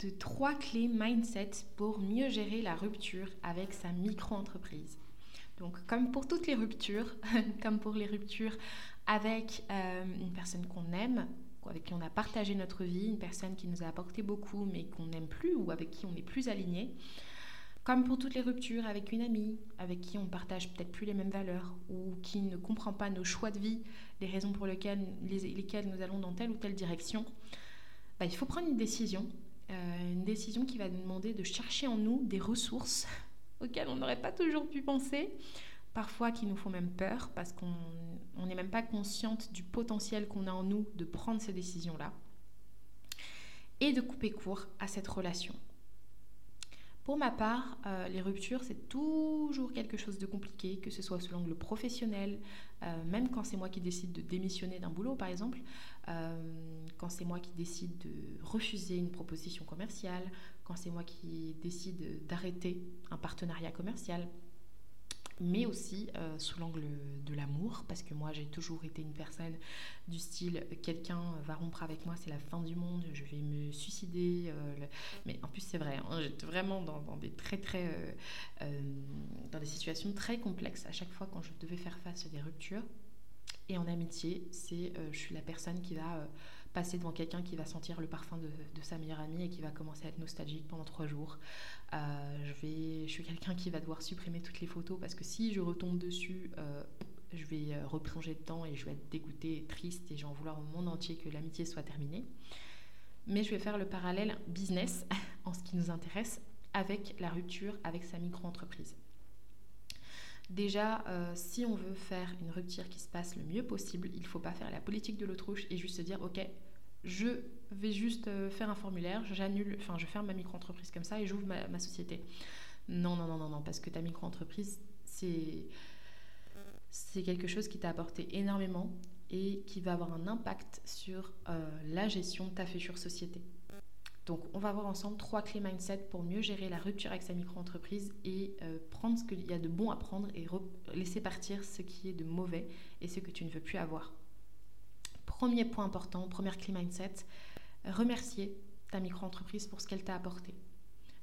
de trois clés mindset pour mieux gérer la rupture avec sa micro-entreprise. Donc comme pour toutes les ruptures, comme pour les ruptures avec euh, une personne qu'on aime, avec qui on a partagé notre vie, une personne qui nous a apporté beaucoup mais qu'on n'aime plus ou avec qui on n'est plus aligné, comme pour toutes les ruptures avec une amie, avec qui on partage peut-être plus les mêmes valeurs ou qui ne comprend pas nos choix de vie, les raisons pour lesquelles, lesquelles nous allons dans telle ou telle direction, bah, il faut prendre une décision euh, une décision qui va nous demander de chercher en nous des ressources auxquelles on n'aurait pas toujours pu penser, parfois qui nous font même peur parce qu'on n'est même pas consciente du potentiel qu'on a en nous de prendre ces décisions-là, et de couper court à cette relation. Pour ma part, euh, les ruptures, c'est toujours quelque chose de compliqué, que ce soit sous l'angle professionnel, euh, même quand c'est moi qui décide de démissionner d'un boulot, par exemple, euh, quand c'est moi qui décide de refuser une proposition commerciale, quand c'est moi qui décide d'arrêter un partenariat commercial, mais aussi euh, sous l'angle de l'amour, parce que moi j'ai toujours été une personne du style quelqu'un va rompre avec moi, c'est la fin du monde, je vais me suicider. Euh, mais en plus c'est vrai, hein, j'étais vraiment dans, des très très euh, dans des situations très complexes à chaque fois quand je devais faire face à des ruptures. Et en amitié, c'est je suis la personne qui va passer devant quelqu'un qui va sentir le parfum de, sa meilleure amie et qui va commencer à être nostalgique pendant trois jours. Euh, je, vais, je suis quelqu'un qui va devoir supprimer toutes les photos parce que si je retombe dessus, euh, je vais euh, replonger dedans et je vais être dégoûtée, triste et j'en vouloir au monde entier que l'amitié soit terminée. Mais je vais faire le parallèle business en ce qui nous intéresse avec la rupture avec sa micro-entreprise. Déjà, si on veut faire une rupture qui se passe le mieux possible, il ne faut pas faire la politique de l'autruche et juste se dire, ok, je vais juste euh, faire un formulaire, j'annule, enfin je ferme ma micro-entreprise comme ça et j'ouvre ma, société. Non, non, non, non, non, parce que ta micro-entreprise, c'est, c'est quelque chose qui t'a apporté énormément et qui va avoir un impact sur euh, la gestion de ta future société. Donc, on va voir ensemble trois clés mindset pour mieux gérer la rupture avec sa micro-entreprise et euh, prendre ce qu'il y a de bon à prendre et laisser partir ce qui est de mauvais et ce que tu ne veux plus avoir. Premier point important, première clé mindset, remercier ta micro-entreprise pour ce qu'elle t'a apporté.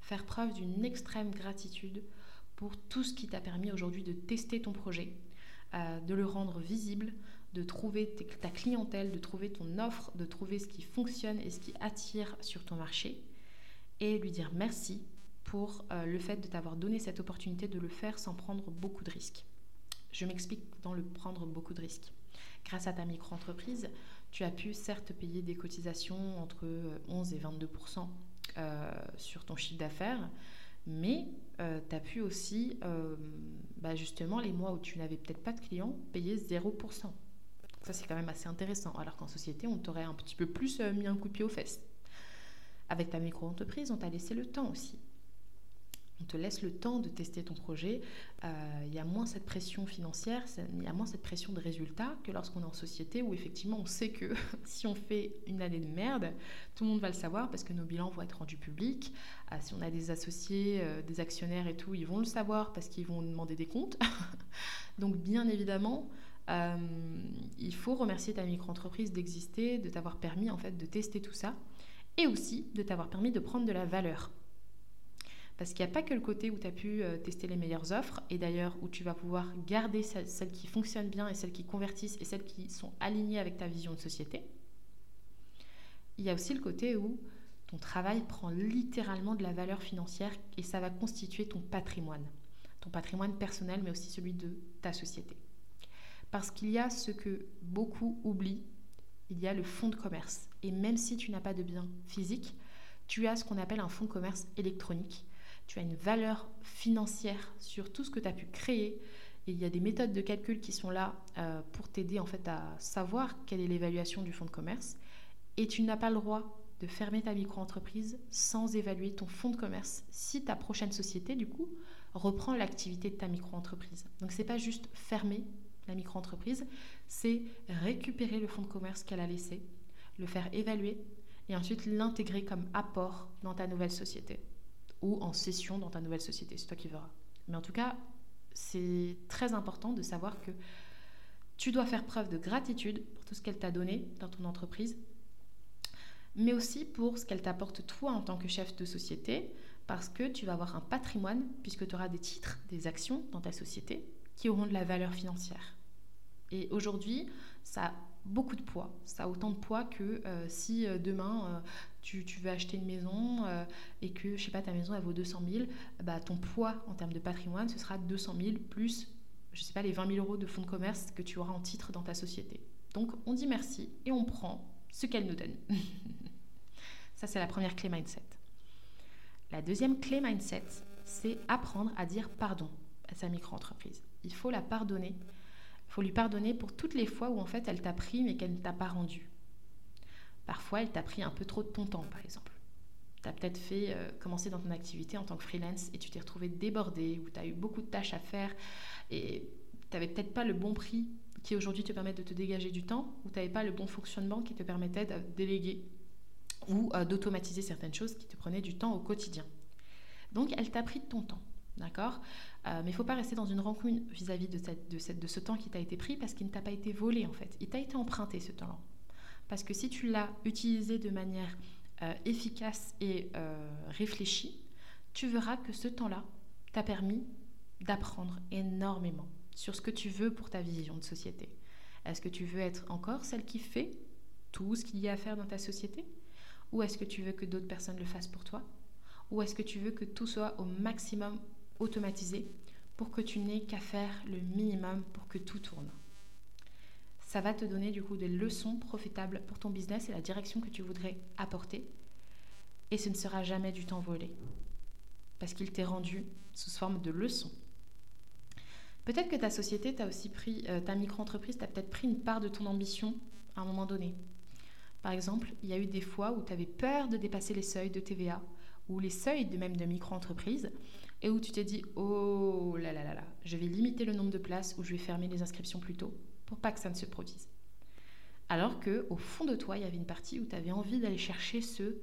Faire preuve d'une extrême gratitude pour tout ce qui t'a permis aujourd'hui de tester ton projet, euh, de le rendre visible, de trouver ta clientèle, de trouver ton offre, de trouver ce qui fonctionne et ce qui attire sur ton marché et lui dire merci pour euh, le fait de t'avoir donné cette opportunité de le faire sans prendre beaucoup de risques. Je m'explique dans le prendre beaucoup de risques grâce à ta micro-entreprise, tu as pu certes payer des cotisations entre 11 et 22% euh, sur ton chiffre d'affaires, mais euh, tu as pu aussi, euh, bah, justement, les mois où tu n'avais peut-être pas de clients, payer 0 Ça, c'est quand même assez intéressant. Alors qu'en société, on t'aurait un petit peu plus mis un coup de pied aux fesses. Avec ta micro-entreprise, on t'a laissé le temps aussi on te laisse le temps de tester ton projet. Euh, il y a moins cette pression financière, il y a moins cette pression de résultat que lorsqu'on est en société où effectivement on sait que si on fait une année de merde, tout le monde va le savoir parce que nos bilans vont être rendus publics. Euh, si on a des associés, euh, des actionnaires et tout, ils vont le savoir parce qu'ils vont demander des comptes. Donc bien évidemment, il faut remercier ta micro-entreprise d'exister, de t'avoir permis en fait de tester tout ça et aussi de t'avoir permis de prendre de la valeur. Parce qu'il n'y a pas que le côté où tu as pu euh, tester les meilleures offres, et d'ailleurs où tu vas pouvoir garder celles, qui fonctionnent bien et celles qui convertissent et celles qui sont alignées avec ta vision de société. Il y a aussi le côté où Ton travail prend littéralement de la valeur financière et ça va constituer ton patrimoine. Ton patrimoine personnel, mais aussi celui de ta société. Parce qu'il y a ce que beaucoup oublient, il y a le fonds de commerce. Et même si tu n'as pas de bien physique, tu as ce qu'on appelle un fonds de commerce électronique. Tu as une valeur financière sur tout ce que tu as pu créer. Et il y a des méthodes de calcul qui sont là euh, pour t'aider en fait à savoir quelle est l'évaluation du fonds de commerce. Et tu n'as pas le droit de fermer ta micro-entreprise sans évaluer ton fonds de commerce si ta prochaine société, du coup, reprend l'activité de ta micro-entreprise. Donc, ce n'est pas juste fermer la micro-entreprise, c'est récupérer le fonds de commerce qu'elle a laissé, le faire évaluer et ensuite l'intégrer comme apport dans ta nouvelle société ou en session dans ta nouvelle société. C'est toi qui verras. Mais en tout cas, c'est très important de savoir que tu dois faire preuve de gratitude pour tout ce qu'elle t'a donné dans ton entreprise, mais aussi pour ce qu'elle t'apporte toi en tant que chef de société, parce que tu vas avoir un patrimoine, puisque tu auras des titres, des actions dans ta société qui auront de la valeur financière. Et aujourd'hui, ça a beaucoup de poids. Ça a autant de poids que euh, si euh, demain euh, tu, veux acheter une maison et que, je sais pas, ta maison elle vaut 200 000, bah, ton poids en termes de patrimoine, ce sera 200 000 plus, je sais pas, les 20 000 euros de fonds de commerce que tu auras en titre dans ta société. Donc on dit merci et on prend ce qu'elle nous donne. Ça, c'est la première clé mindset. La deuxième clé mindset, c'est apprendre à dire pardon à sa micro-entreprise. Il faut la pardonner faut lui pardonner pour toutes les fois où en fait elle t'a pris mais qu'elle ne t'a pas rendu. Parfois, elle t'a pris un peu trop de ton temps, par exemple. Tu as peut-être fait euh, commencer dans ton activité en tant que freelance et tu t'es retrouvé débordé ou tu as eu beaucoup de tâches à faire et tu n'avais peut-être pas le bon prix qui aujourd'hui te permet de te dégager du temps ou tu n'avais pas le bon fonctionnement qui te permettait de déléguer ou euh, d'automatiser certaines choses qui te prenaient du temps au quotidien. Donc, elle t'a pris de ton temps. D'accord? Euh, Mais il ne faut pas rester dans une rancune vis-à-vis de, ce temps qui t'a été pris parce qu'il ne t'a pas été volé en fait. Il t'a été emprunté ce temps-là. Parce que si tu l'as utilisé de manière euh, efficace et euh, réfléchie, tu verras que ce temps-là t'a permis d'apprendre énormément sur ce que tu veux pour ta vision de société. Est-ce que tu veux être encore celle qui fait tout ce qu'il y a à faire dans ta société? Ou est-ce que tu veux que d'autres personnes le fassent pour toi? Ou est-ce que tu veux que tout soit au maximum automatisé pour que tu n'aies qu'à faire le minimum pour que tout tourne. Ça va te donner du coup des leçons profitables pour ton business et la direction que tu voudrais apporter. Et ce ne sera jamais du temps volé. Parce qu'il t'est rendu sous forme de leçons. Peut-être que ta société t'a aussi pris, euh, ta micro-entreprise t'a peut-être pris une part de ton ambition à un moment donné. Par exemple, il y a eu des fois où tu avais peur de dépasser les seuils de TVA ou les seuils de même de micro-entreprise et où tu t'es dit oh là là là là, je vais limiter le nombre de places ou je vais fermer les inscriptions plus tôt pour pas que ça ne se produise. Alors que au fond de toi, il y avait une partie où tu avais envie d'aller chercher ce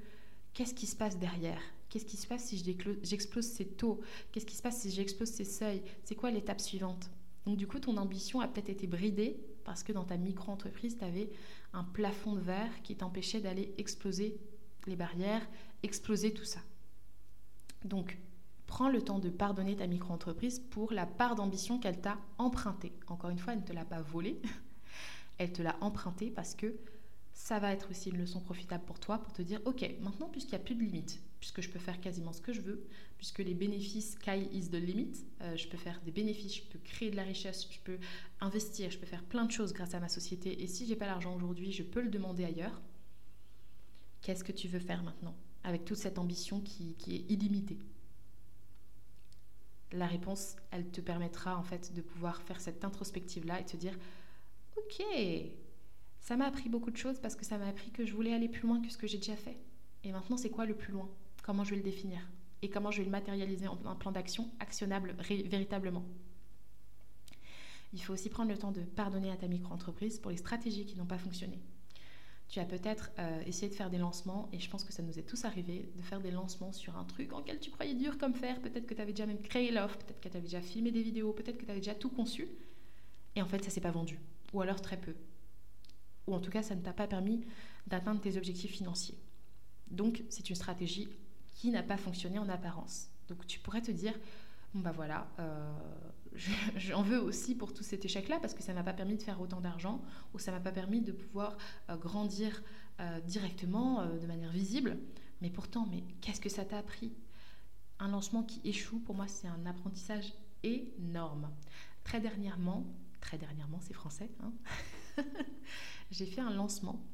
qu'est-ce qui se passe derrière? Qu'est-ce qui se passe si j'explose ces taux? Qu'est-ce qui se passe si j'explose ces seuils? C'est quoi l'étape suivante? Donc du coup, ton ambition a peut-être été bridée parce que dans ta micro-entreprise, tu avais un plafond de verre qui t'empêchait d'aller exploser les barrières, exploser tout ça. Donc, prends le temps de pardonner ta micro-entreprise pour la part d'ambition qu'elle t'a empruntée. Encore une fois, elle ne te l'a pas volée, elle te l'a empruntée parce que ça va être aussi une leçon profitable pour toi pour te dire, ok, maintenant puisqu'il n'y a plus de limite, puisque je peux faire quasiment ce que je veux, puisque les bénéfices, sky is the limit, euh, je peux faire des bénéfices, je peux créer de la richesse, je peux investir, je peux faire plein de choses grâce à ma société, et si j'ai pas l'argent aujourd'hui, je peux le demander ailleurs. Qu'est-ce que tu veux faire maintenant avec toute cette ambition qui est illimitée? La réponse, elle te permettra en fait de pouvoir faire cette introspective-là et te dire, ok, ça m'a appris beaucoup de choses parce que ça m'a appris que je voulais aller plus loin que ce que j'ai déjà fait. Et maintenant, c'est quoi le plus loin? Comment je vais le définir? Et comment je vais le matérialiser en un plan d'action actionnable véritablement? Il faut aussi prendre le temps de pardonner à ta micro-entreprise pour les stratégies qui n'ont pas fonctionné. Tu as peut-être euh, essayé de faire des lancements, et je pense que ça nous est tous arrivé, de faire des lancements sur un truc en tu croyais dur comme faire. Peut-être que tu avais déjà même créé l'offre, peut-être que tu avais déjà filmé des vidéos, peut-être que tu avais déjà tout conçu, et en fait ça s'est pas vendu, ou alors très peu. Ou en tout cas, ça ne t'a pas permis d'atteindre tes objectifs financiers. Donc, c'est une stratégie qui n'a pas fonctionné en apparence. Donc, tu pourrais te dire, bon bah voilà, euh, j'en veux aussi pour tout cet échec-là parce que ça m'a pas permis de faire autant d'argent ou ça m'a pas permis de pouvoir euh, grandir euh, directement de manière visible. Mais pourtant, mais qu'est-ce que ça t'a appris? Un lancement qui échoue, pour moi, c'est un apprentissage énorme. Très dernièrement, très dernièrement, c'est français, hein j'ai fait un lancement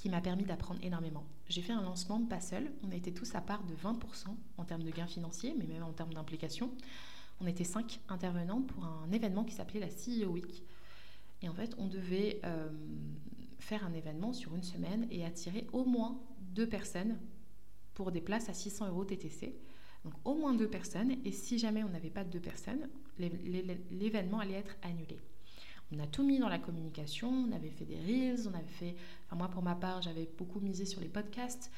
qui m'a permis d'apprendre énormément. J'ai fait un lancement pas seul, on était tous à part de 20% en termes de gains financiers, mais même en termes d'implication. On était cinq intervenants pour un événement qui s'appelait la CEO Week. Et en fait, on devait euh, faire un événement sur une semaine et attirer au moins deux personnes pour des places à 600 euros TTC. Donc au moins deux personnes. Et si jamais on n'avait pas de deux personnes, l'événement allait être annulé on a tout mis dans la communication, on avait fait des reels, on avait fait, moi pour ma part j'avais beaucoup misé sur les podcasts,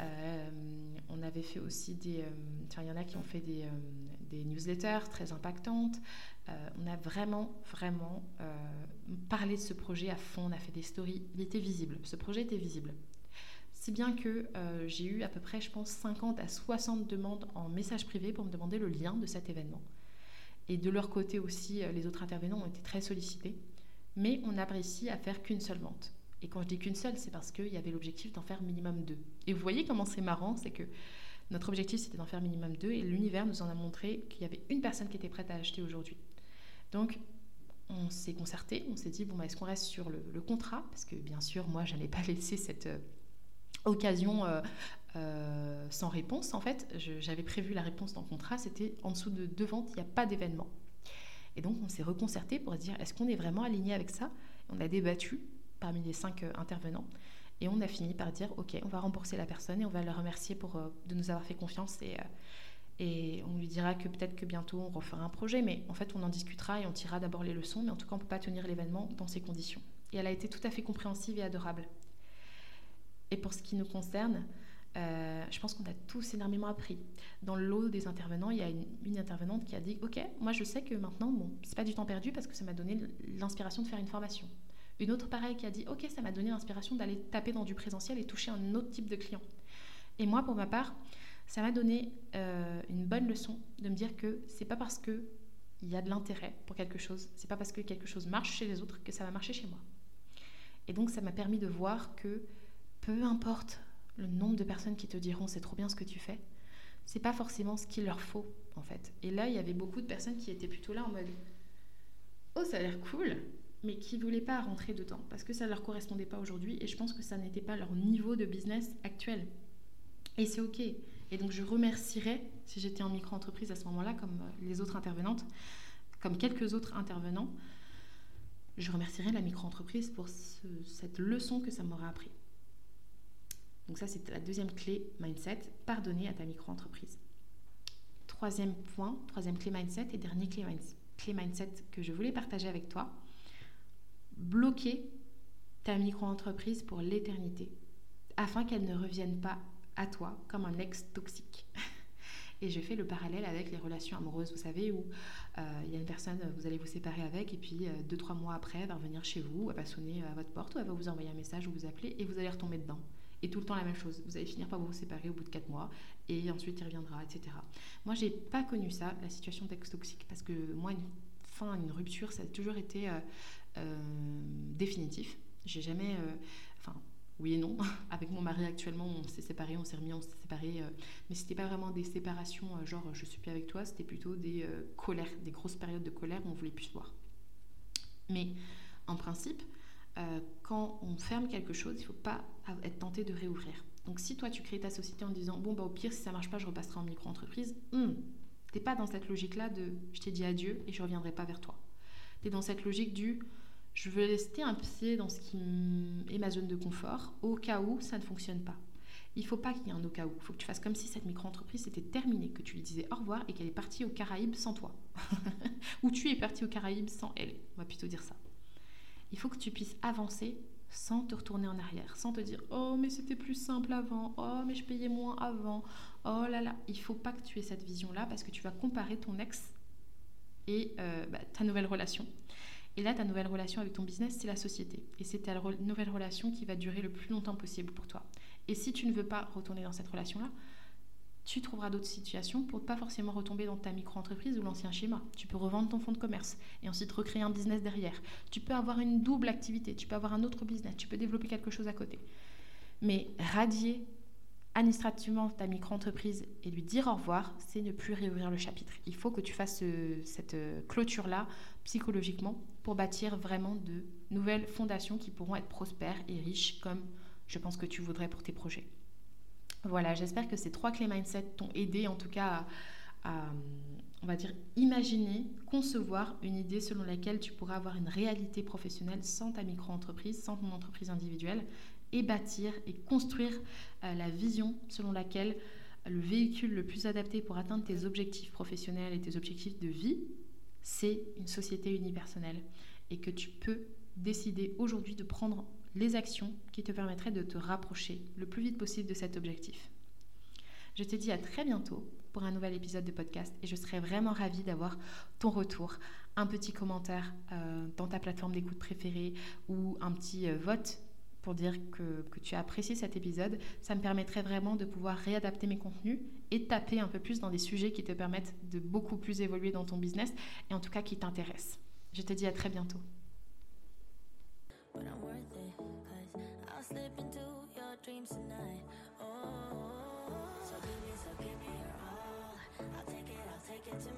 euh, on avait fait aussi des, euh, il y en a qui ont fait des, euh, des newsletters très impactantes, on a vraiment vraiment parlé de ce projet à fond, on a fait des stories, il était visible, ce projet était visible. Si bien que j'ai eu à peu près, je pense, 50 à 60 demandes en message privé pour me demander le lien de cet événement. Et de leur côté aussi, euh, les autres intervenants ont été très sollicités. Mais on a réussi à faire qu'une seule vente. Et quand je dis qu'une seule, c'est parce qu'il y avait l'objectif d'en faire minimum deux. Et vous voyez comment c'est marrant, c'est que notre objectif c'était d'en faire minimum deux et l'univers nous en a montré qu'il y avait une personne qui était prête à acheter aujourd'hui. Donc on s'est concerté, on s'est dit bon bah, est-ce qu'on reste sur le, contrat? Parce que bien sûr moi je n'allais pas laisser cette euh, occasion euh, euh, sans réponse. En fait, j'avais prévu la réponse dans le contrat, c'était en dessous de deux ventes, il n'y a pas d'événement. Et donc, on s'est reconcerté pour se dire est-ce qu'on est vraiment aligné avec ça? On a débattu parmi les cinq euh, intervenants. Et on a fini par dire ok, on va rembourser la personne et on va le remercier pour de nous avoir fait confiance et, et on lui dira que peut-être que bientôt on refera un projet, mais en fait on en discutera et on tirera d'abord les leçons, mais en tout cas on ne peut pas tenir l'événement dans ces conditions. Et elle a été tout à fait compréhensive et adorable. Et pour ce qui nous concerne, euh, je pense qu'on a tous énormément appris. Dans le lot des intervenants, il y a une, intervenante qui a dit Ok, moi je sais que maintenant, bon, c'est pas du temps perdu parce que ça m'a donné l'inspiration de faire une formation. Une autre pareille qui a dit Ok, ça m'a donné l'inspiration d'aller taper dans du présentiel et toucher un autre type de client. Et moi, pour ma part, ça m'a donné euh, une bonne leçon de me dire que c'est pas parce que il y a de l'intérêt pour quelque chose, c'est pas parce que quelque chose marche chez les autres que ça va marcher chez moi. Et donc, ça m'a permis de voir que peu importe le nombre de personnes qui te diront c'est trop bien ce que tu fais, c'est pas forcément ce qu'il leur faut en fait. Et là, il y avait beaucoup de personnes qui étaient plutôt là en mode oh ça a l'air cool, mais qui voulaient pas rentrer dedans parce que ça leur correspondait pas aujourd'hui et je pense que ça n'était pas leur niveau de business actuel. Et c'est ok. Et donc je remercierais si j'étais en micro-entreprise à ce moment-là, comme euh, les autres intervenantes, comme quelques autres intervenants, je remercierais la micro-entreprise pour cette leçon que ça m'aurait appris. Donc ça, c'est la deuxième clé mindset, pardonner à ta micro-entreprise. Troisième point, troisième clé mindset et dernier clé, mindset que je voulais partager avec toi, bloquer ta micro-entreprise pour l'éternité, afin qu'elle ne revienne pas à toi comme un ex toxique. Et je fais le parallèle avec les relations amoureuses, vous savez, où euh, il y a une personne, vous allez vous séparer avec, et puis euh, deux, trois mois après, elle va revenir chez vous, elle va sonner à votre porte, ou elle va vous envoyer un message ou vous appeler, et vous allez retomber dedans. Et tout le temps la même chose. Vous allez finir par vous séparer au bout de 4 mois et ensuite il reviendra, etc. Moi, j'ai pas connu ça, la situation toxique, parce que moi, une fin, une rupture, ça a toujours été euh, euh, définitif. J'ai jamais. Euh, enfin, oui et non. Avec mon mari actuellement, on s'est séparés, on s'est remis, on s'est séparés. mais c'était pas vraiment des séparations, genre je suis plus avec toi, c'était plutôt des colères, des grosses périodes de colère où on voulait plus se voir. Mais en principe, euh, quand on ferme quelque chose, il ne faut pas être tenté de réouvrir. Donc si toi tu crées ta société en disant bon bah au pire si ça marche pas je repasserai en micro-entreprise, hmm, tu n'es pas dans cette logique-là de je t'ai dit adieu et je reviendrai pas vers toi. Tu es dans cette logique du je veux rester un pied dans ce qui est ma zone de confort au cas où ça ne fonctionne pas. Il faut pas qu'il y ait un au cas où. Il faut que tu fasses comme si cette micro-entreprise était terminée, que tu lui disais au revoir et qu'elle est partie aux Caraïbes sans toi. Ou tu es parti aux Caraïbes sans elle. On va plutôt dire ça il faut que tu puisses avancer sans te retourner en arrière, sans te dire oh mais c'était plus simple avant, oh mais je payais moins avant, oh là là, il faut pas que tu aies cette vision-là parce que tu vas comparer ton ex et euh, bah, ta nouvelle relation. Et là, ta nouvelle relation avec ton business, c'est la société. Et c'est ta nouvelle relation qui va durer le plus longtemps possible pour toi. Et si tu ne veux pas retourner dans cette relation-là, tu trouveras d'autres situations pour ne pas forcément retomber dans ta micro-entreprise ou l'ancien schéma. Tu peux revendre ton fonds de commerce et ensuite recréer un business derrière. Tu peux avoir une double activité, tu peux avoir un autre business, tu peux développer quelque chose à côté. Mais radier administrativement ta micro-entreprise et lui dire au revoir, c'est ne plus réouvrir le chapitre. Il faut que tu fasses cette clôture-là psychologiquement pour bâtir vraiment de nouvelles fondations qui pourront être prospères et riches comme je pense que tu voudrais pour tes projets. Voilà, j'espère que ces trois clés mindset t'ont aidé en tout cas à, on va dire, imaginer, concevoir une idée selon laquelle tu pourras avoir une réalité professionnelle sans ta micro-entreprise, sans ton entreprise individuelle, et bâtir et construire euh, la vision selon laquelle le véhicule le plus adapté pour atteindre tes objectifs professionnels et tes objectifs de vie, c'est une société unipersonnelle. Et que tu peux décider aujourd'hui de prendre les actions qui te permettraient de te rapprocher le plus vite possible de cet objectif. Je te dis à très bientôt pour un nouvel épisode de podcast et je serai vraiment ravie d'avoir ton retour, un petit commentaire euh, dans ta plateforme d'écoute préférée ou un petit euh, vote pour dire que, que, tu as apprécié cet épisode. Ça me permettrait vraiment de pouvoir réadapter mes contenus et taper un peu plus dans des sujets qui te permettent de beaucoup plus évoluer dans ton business et en tout cas qui t'intéressent. Je te dis à très bientôt. but I'm worth it. Cause I'll slip into your dreams tonight.